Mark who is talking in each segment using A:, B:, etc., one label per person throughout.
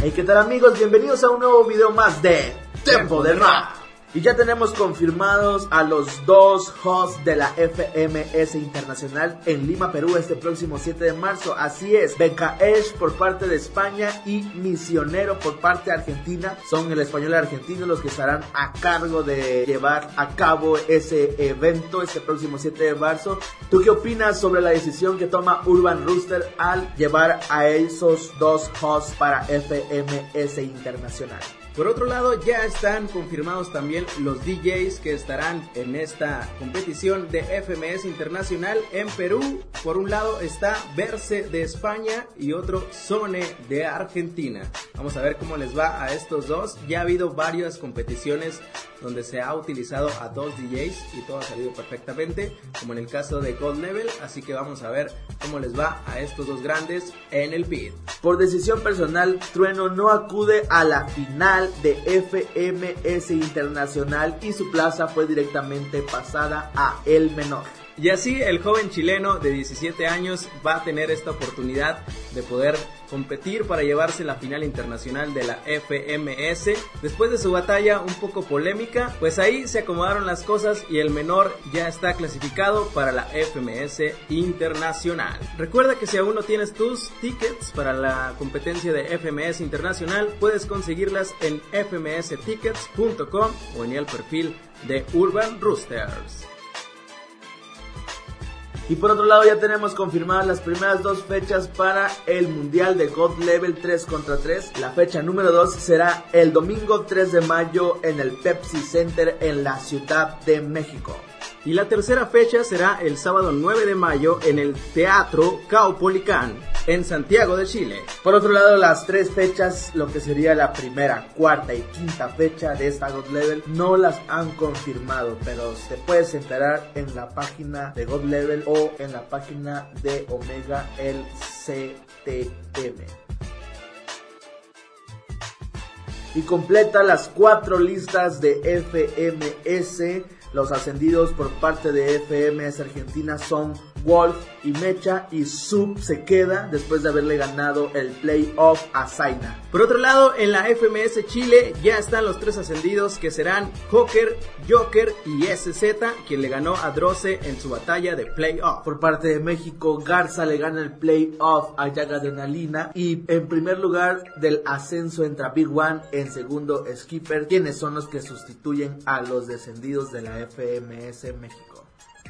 A: Hey, ¿qué tal amigos? Bienvenidos a un nuevo video más de Tempo de Rap. Y ya tenemos confirmados a los dos hosts de la FMS Internacional en Lima, Perú, este próximo 7 de marzo. Así es, Esh por parte de España y Misionero por parte de Argentina. Son el español y el argentino los que estarán a cargo de llevar a cabo ese evento este próximo 7 de marzo. ¿Tú qué opinas sobre la decisión que toma Urban Rooster al llevar a esos dos hosts para FMS Internacional?
B: Por otro lado, ya están confirmados también los DJs que estarán en esta competición de FMS Internacional en Perú. Por un lado está Verse de España y otro Zone de Argentina. Vamos a ver cómo les va a estos dos. Ya ha habido varias competiciones donde se ha utilizado a dos DJs y todo ha salido perfectamente, como en el caso de Gold Level. Así que vamos a ver cómo les va a estos dos grandes en el pit.
A: Por decisión personal, Trueno no acude a la final de FMS Internacional y su plaza fue directamente pasada a El Menor.
B: Y así el joven chileno de 17 años va a tener esta oportunidad de poder competir para llevarse la final internacional de la FMS. Después de su batalla un poco polémica, pues ahí se acomodaron las cosas y el menor ya está clasificado para la FMS internacional. Recuerda que si aún no tienes tus tickets para la competencia de FMS internacional, puedes conseguirlas en fmstickets.com o en el perfil de Urban Roosters.
A: Y por otro lado ya tenemos confirmadas las primeras dos fechas para el Mundial de God Level 3 contra 3. La fecha número 2 será el domingo 3 de mayo en el Pepsi Center en la Ciudad de México.
B: Y la tercera fecha será el sábado 9 de mayo en el Teatro Caupolicán en Santiago de Chile.
A: Por otro lado, las tres fechas, lo que sería la primera, cuarta y quinta fecha de esta God Level, no las han confirmado, pero te puedes enterar en la página de God Level o en la página de Omega LCTM. Y completa las cuatro listas de FMS. Los ascendidos por parte de FMS Argentina son Wolf y Mecha y Sub se queda después de haberle ganado el playoff a Zaina.
B: Por otro lado, en la FMS Chile ya están los tres ascendidos que serán Joker, Joker y SZ, quien le ganó a Droce en su batalla de playoff.
A: Por parte de México, Garza le gana el playoff a Yaga Adrenalina y en primer lugar del ascenso entra Big One, en segundo Skipper, quienes son los que sustituyen a los descendidos de la FMS México.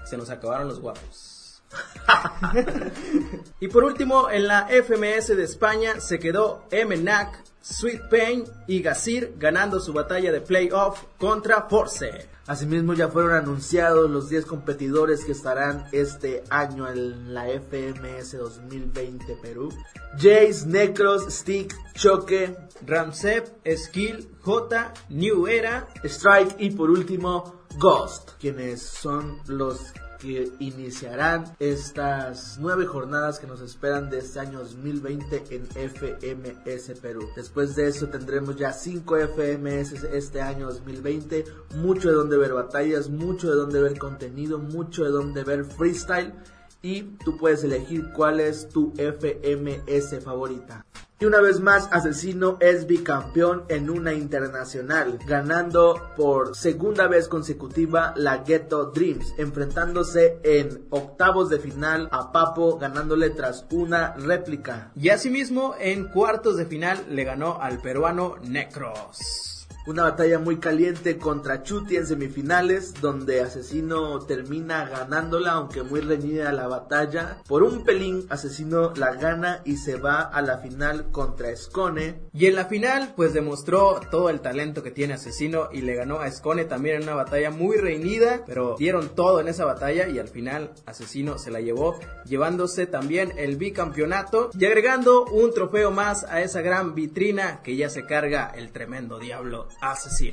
B: Se nos acabaron los guapos. y por último, en la FMS de España se quedó MNAC, Sweet Pain y Gazir ganando su batalla de playoff contra Force.
A: Asimismo ya fueron anunciados los 10 competidores que estarán este año en la FMS 2020 Perú. Jace, Necros, Stick, Choque,
B: Ramsep, Skill, J, New Era,
A: Strike y por último Ghost, quienes son los que iniciarán estas nueve jornadas que nos esperan de este año 2020 en FMS Perú. Después de eso tendremos ya cinco FMS este año 2020, mucho de donde ver batallas, mucho de donde ver contenido, mucho de donde ver freestyle y tú puedes elegir cuál es tu FMS favorita. Y una vez más, Asesino es bicampeón en una internacional, ganando por segunda vez consecutiva la Ghetto Dreams, enfrentándose en octavos de final a Papo, ganándole tras una réplica.
B: Y asimismo, en cuartos de final le ganó al peruano Necros.
A: Una batalla muy caliente contra Chuti en semifinales, donde Asesino termina ganándola, aunque muy reñida la batalla. Por un pelín, Asesino la gana y se va a la final contra Escone.
B: Y en la final, pues demostró todo el talento que tiene Asesino y le ganó a Escone también en una batalla muy reñida, pero dieron todo en esa batalla y al final Asesino se la llevó, llevándose también el bicampeonato y agregando un trofeo más a esa gran vitrina que ya se carga el tremendo diablo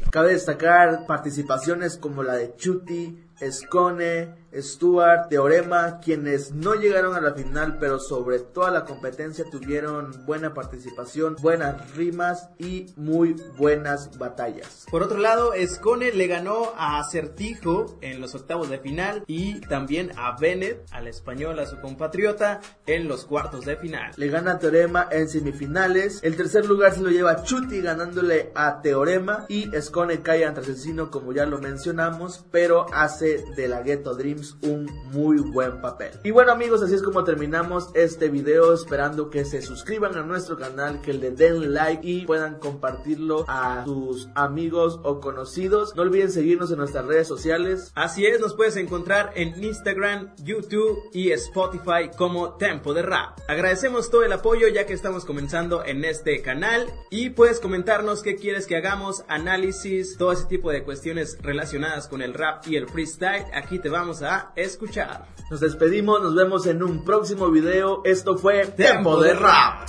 A: Cabe destacar participaciones como la de Chuti, Escone, Stuart, Teorema, quienes no llegaron a la final, pero sobre toda la competencia tuvieron buena participación, buenas rimas y muy buenas batallas.
B: Por otro lado, Escone le ganó a Acertijo en los octavos de final y también a Bennett, al español, a su compatriota, en los cuartos de final.
A: Le gana a Teorema en semifinales. El tercer lugar se lo lleva Chuti ganándole a Teorema y Escone cae ante Asesino como ya lo mencionamos, pero hace de la Ghetto Dreams un muy buen papel. Y bueno amigos, así es como terminamos este video, esperando que se suscriban a nuestro canal, que le den like y puedan compartirlo a sus amigos o conocidos. No olviden seguirnos en nuestras redes sociales.
B: Así es, nos puedes encontrar en Instagram, YouTube y Spotify como Tempo de Rap. Agradecemos todo el apoyo ya que estamos comenzando en este canal y puedes comentarnos qué quieres que hagamos, análisis, todo ese tipo de cuestiones relacionadas con el rap y el freestyle. Aquí te vamos a escuchar.
A: Nos despedimos, nos vemos en un próximo video. Esto fue Tempo de Rap.